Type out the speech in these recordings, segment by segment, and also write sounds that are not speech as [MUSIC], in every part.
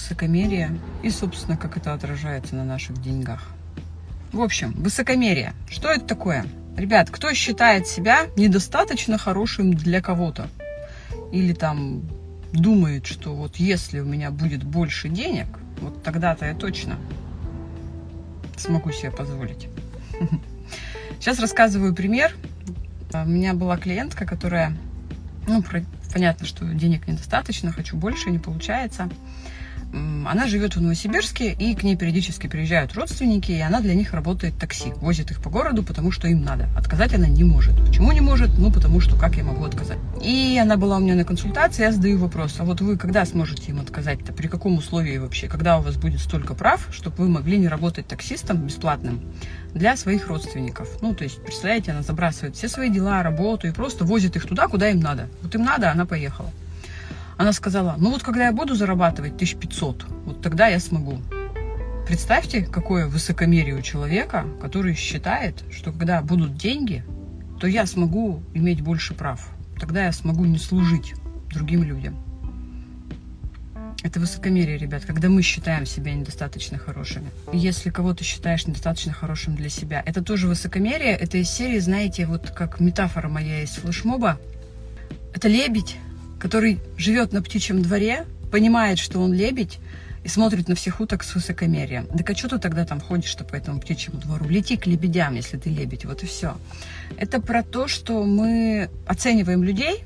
высокомерие и, собственно, как это отражается на наших деньгах. В общем, высокомерие. Что это такое? Ребят, кто считает себя недостаточно хорошим для кого-то? Или там думает, что вот если у меня будет больше денег, вот тогда-то я точно смогу себе позволить. [LAUGHS] Сейчас рассказываю пример. У меня была клиентка, которая, ну, понятно, что денег недостаточно, хочу больше, не получается. Она живет в Новосибирске, и к ней периодически приезжают родственники, и она для них работает такси, возит их по городу, потому что им надо. Отказать она не может. Почему не может? Ну, потому что как я могу отказать? И она была у меня на консультации, я задаю вопрос, а вот вы когда сможете им отказать-то? При каком условии вообще? Когда у вас будет столько прав, чтобы вы могли не работать таксистом бесплатным для своих родственников? Ну, то есть, представляете, она забрасывает все свои дела, работу и просто возит их туда, куда им надо. Вот им надо, она поехала. Она сказала, ну вот когда я буду зарабатывать 1500, вот тогда я смогу. Представьте, какое высокомерие у человека, который считает, что когда будут деньги, то я смогу иметь больше прав. Тогда я смогу не служить другим людям. Это высокомерие, ребят, когда мы считаем себя недостаточно хорошими. Если кого ты считаешь недостаточно хорошим для себя, это тоже высокомерие. Это из серии, знаете, вот как метафора моя из флешмоба. Это лебедь, который живет на птичьем дворе, понимает, что он лебедь, и смотрит на всех уток с высокомерием. Да а что ты тогда там ходишь-то по этому птичьему двору? Лети к лебедям, если ты лебедь, вот и все. Это про то, что мы оцениваем людей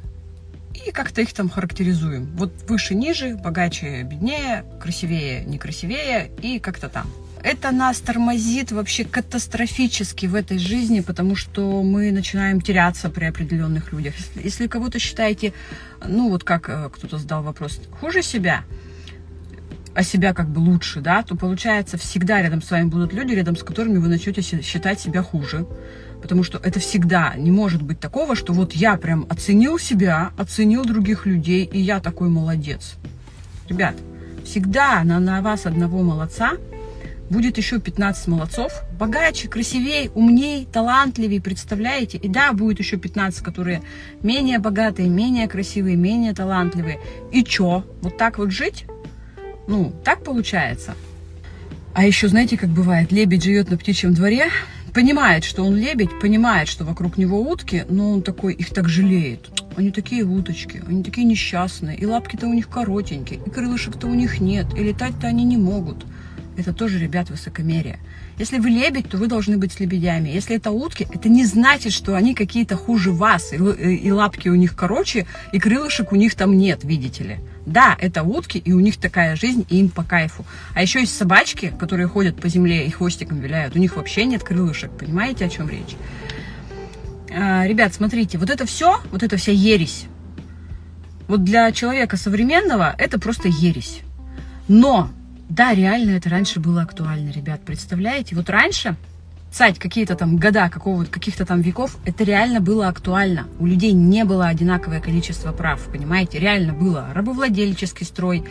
и как-то их там характеризуем. Вот выше, ниже, богаче, беднее, красивее, некрасивее и как-то там это нас тормозит вообще катастрофически в этой жизни, потому что мы начинаем теряться при определенных людях. Если кого-то считаете, ну вот как э, кто-то задал вопрос, хуже себя, а себя как бы лучше, да, то получается всегда рядом с вами будут люди, рядом с которыми вы начнете считать себя хуже. Потому что это всегда не может быть такого, что вот я прям оценил себя, оценил других людей, и я такой молодец. Ребят, всегда на, на вас одного молодца будет еще 15 молодцов, богаче, красивее, умнее, талантливее, представляете? И да, будет еще 15, которые менее богатые, менее красивые, менее талантливые. И чё? Вот так вот жить? Ну, так получается. А еще, знаете, как бывает, лебедь живет на птичьем дворе, понимает, что он лебедь, понимает, что вокруг него утки, но он такой, их так жалеет. Они такие уточки, они такие несчастные, и лапки-то у них коротенькие, и крылышек-то у них нет, и летать-то они не могут. Это тоже, ребят, высокомерие. Если вы лебедь, то вы должны быть с лебедями. Если это утки, это не значит, что они какие-то хуже вас, и, и лапки у них короче, и крылышек у них там нет, видите ли. Да, это утки, и у них такая жизнь, и им по кайфу. А еще есть собачки, которые ходят по земле и хвостиком виляют. У них вообще нет крылышек. Понимаете, о чем речь? А, ребят, смотрите, вот это все, вот эта вся ересь, вот для человека современного это просто ересь. Но да, реально это раньше было актуально, ребят. Представляете? Вот раньше, цать какие-то там года, какого каких-то там веков, это реально было актуально. У людей не было одинаковое количество прав, понимаете? Реально было рабовладельческий строй,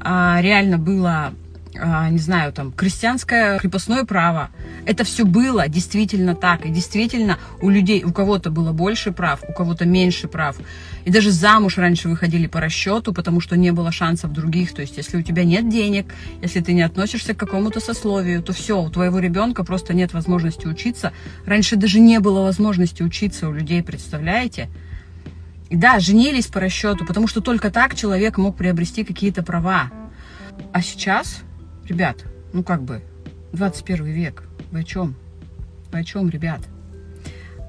а, реально было не знаю, там, крестьянское крепостное право. Это все было действительно так. И действительно у людей, у кого-то было больше прав, у кого-то меньше прав. И даже замуж раньше выходили по расчету, потому что не было шансов других. То есть, если у тебя нет денег, если ты не относишься к какому-то сословию, то все, у твоего ребенка просто нет возможности учиться. Раньше даже не было возможности учиться у людей, представляете? И да, женились по расчету, потому что только так человек мог приобрести какие-то права. А сейчас Ребят, ну как бы, 21 век, вы о чем? Вы о чем, ребят?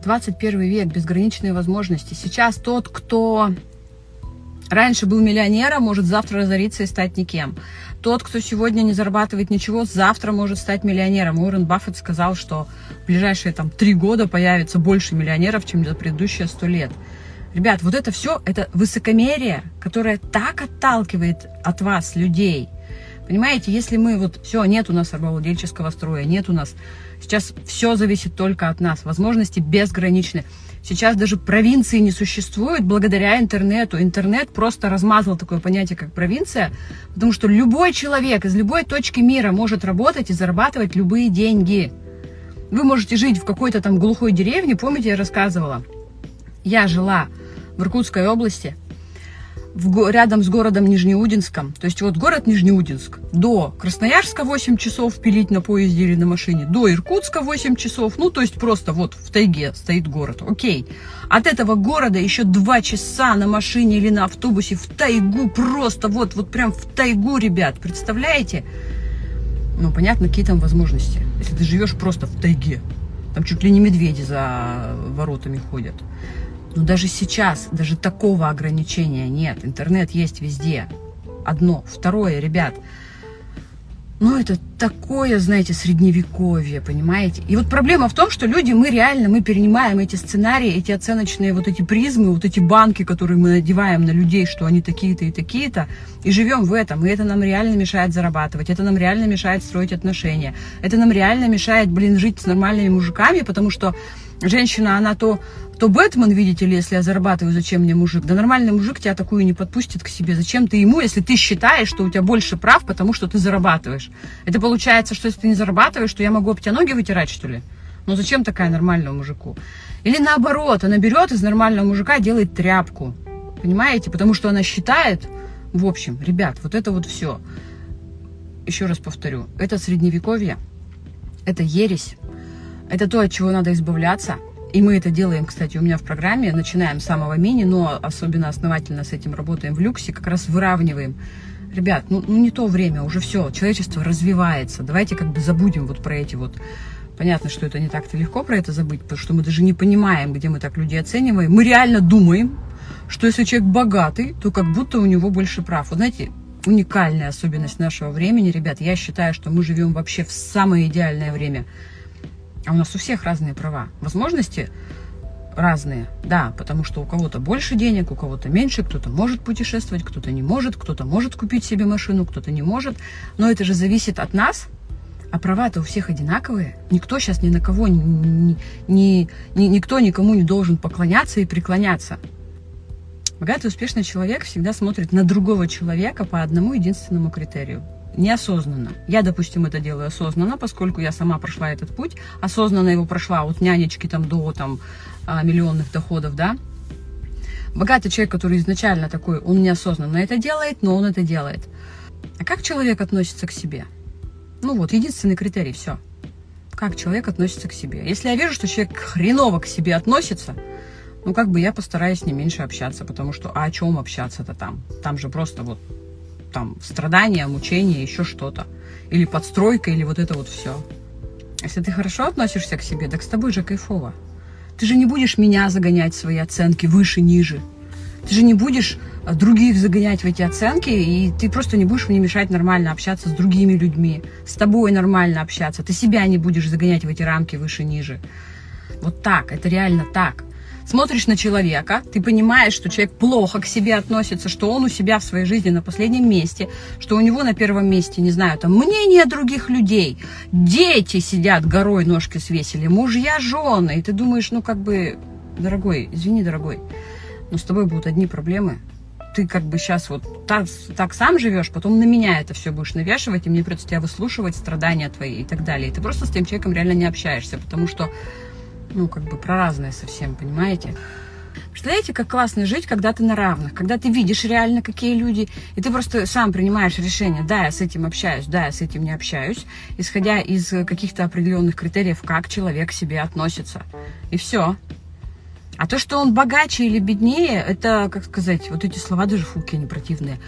21 век, безграничные возможности. Сейчас тот, кто раньше был миллионером, может завтра разориться и стать никем. Тот, кто сегодня не зарабатывает ничего, завтра может стать миллионером. Уоррен Баффет сказал, что в ближайшие там три года появится больше миллионеров, чем за предыдущие сто лет. Ребят, вот это все, это высокомерие, которое так отталкивает от вас людей – Понимаете, если мы вот, все, нет у нас рабовладельческого строя, нет у нас, сейчас все зависит только от нас, возможности безграничны. Сейчас даже провинции не существует благодаря интернету. Интернет просто размазал такое понятие, как провинция, потому что любой человек из любой точки мира может работать и зарабатывать любые деньги. Вы можете жить в какой-то там глухой деревне, помните, я рассказывала? Я жила в Иркутской области, в, рядом с городом Нижнеудинском. То есть вот город Нижнеудинск. До Красноярска 8 часов пилить на поезде или на машине. До Иркутска 8 часов. Ну, то есть просто вот в тайге стоит город. Окей. От этого города еще 2 часа на машине или на автобусе в тайгу. Просто вот, вот прям в тайгу, ребят. Представляете? Ну, понятно, какие там возможности. Если ты живешь просто в тайге. Там чуть ли не медведи за воротами ходят. Но даже сейчас, даже такого ограничения нет. Интернет есть везде. Одно. Второе, ребят, ну, это такое, знаете, средневековье, понимаете? И вот проблема в том, что люди, мы реально, мы перенимаем эти сценарии, эти оценочные вот эти призмы, вот эти банки, которые мы надеваем на людей, что они такие-то и такие-то, и живем в этом. И это нам реально мешает зарабатывать, это нам реально мешает строить отношения, это нам реально мешает, блин, жить с нормальными мужиками, потому что женщина, она то то Бэтмен, видите ли, если я зарабатываю, зачем мне мужик? Да нормальный мужик тебя такую не подпустит к себе. Зачем ты ему, если ты считаешь, что у тебя больше прав, потому что ты зарабатываешь? Это получается, что если ты не зарабатываешь, то я могу об тебя ноги вытирать, что ли? Ну зачем такая нормальному мужику? Или наоборот, она берет из нормального мужика делает тряпку. Понимаете? Потому что она считает, в общем, ребят, вот это вот все. Еще раз повторю, это средневековье, это ересь, это то, от чего надо избавляться – и мы это делаем, кстати, у меня в программе, начинаем с самого мини, но особенно основательно с этим работаем в люксе, как раз выравниваем. Ребят, ну, ну не то время, уже все, человечество развивается. Давайте как бы забудем вот про эти вот Понятно, что это не так-то легко про это забыть, потому что мы даже не понимаем, где мы так людей оцениваем. Мы реально думаем, что если человек богатый, то как будто у него больше прав. Вот знаете, уникальная особенность нашего времени, ребят, я считаю, что мы живем вообще в самое идеальное время – а у нас у всех разные права. Возможности разные, да, потому что у кого-то больше денег, у кого-то меньше, кто-то может путешествовать, кто-то не может, кто-то может купить себе машину, кто-то не может. Но это же зависит от нас, а права-то у всех одинаковые. Никто сейчас ни на кого, ни, ни, ни, никто никому не должен поклоняться и преклоняться. Богатый, успешный человек всегда смотрит на другого человека по одному единственному критерию неосознанно. Я, допустим, это делаю осознанно, поскольку я сама прошла этот путь, осознанно его прошла от нянечки там до там а, миллионных доходов, да. Богатый человек, который изначально такой, он неосознанно это делает, но он это делает. А как человек относится к себе? Ну вот, единственный критерий, все. Как человек относится к себе. Если я вижу, что человек хреново к себе относится, ну как бы я постараюсь ним меньше общаться, потому что а о чем общаться-то там? Там же просто вот там страдания, мучения, еще что-то. Или подстройка, или вот это вот все. Если ты хорошо относишься к себе, так с тобой же кайфово. Ты же не будешь меня загонять в свои оценки выше, ниже. Ты же не будешь э, других загонять в эти оценки, и ты просто не будешь мне мешать нормально общаться с другими людьми, с тобой нормально общаться. Ты себя не будешь загонять в эти рамки выше-ниже. Вот так, это реально так смотришь на человека, ты понимаешь, что человек плохо к себе относится, что он у себя в своей жизни на последнем месте, что у него на первом месте, не знаю, там мнение других людей, дети сидят горой, ножки свесили, мужья, жены, и ты думаешь, ну как бы, дорогой, извини, дорогой, но с тобой будут одни проблемы, ты как бы сейчас вот так, так сам живешь, потом на меня это все будешь навешивать, и мне придется тебя выслушивать, страдания твои и так далее. И ты просто с тем человеком реально не общаешься, потому что ну, как бы про разное совсем, понимаете? Представляете, как классно жить, когда ты на равных, когда ты видишь реально, какие люди, и ты просто сам принимаешь решение, да, я с этим общаюсь, да, я с этим не общаюсь, исходя из каких-то определенных критериев, как человек к себе относится. И все. А то, что он богаче или беднее, это, как сказать, вот эти слова даже фуки они противные.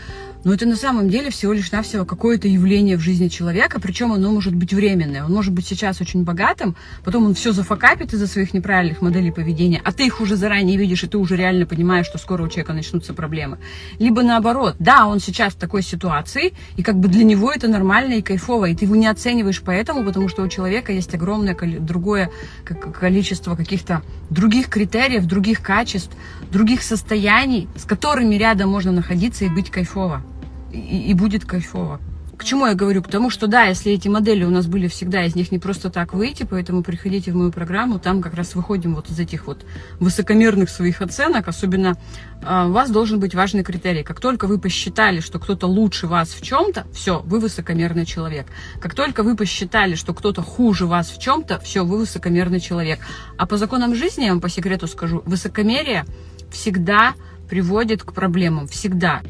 Но это на самом деле всего лишь навсего какое-то явление в жизни человека, причем оно может быть временное. Он может быть сейчас очень богатым, потом он все зафакапит из-за своих неправильных моделей поведения, а ты их уже заранее видишь, и ты уже реально понимаешь, что скоро у человека начнутся проблемы. Либо наоборот, да, он сейчас в такой ситуации, и как бы для него это нормально и кайфово, и ты его не оцениваешь поэтому, потому что у человека есть огромное другое количество каких-то других критериев, других качеств, других состояний, с которыми рядом можно находиться и быть кайфово и, и будет кайфово. К чему я говорю? К тому, что да, если эти модели у нас были всегда, из них не просто так выйти, поэтому приходите в мою программу, там как раз выходим вот из этих вот высокомерных своих оценок, особенно э, у вас должен быть важный критерий. Как только вы посчитали, что кто-то лучше вас в чем-то, все, вы высокомерный человек. Как только вы посчитали, что кто-то хуже вас в чем-то, все, вы высокомерный человек. А по законам жизни, я вам по секрету скажу, высокомерие всегда приводит к проблемам всегда.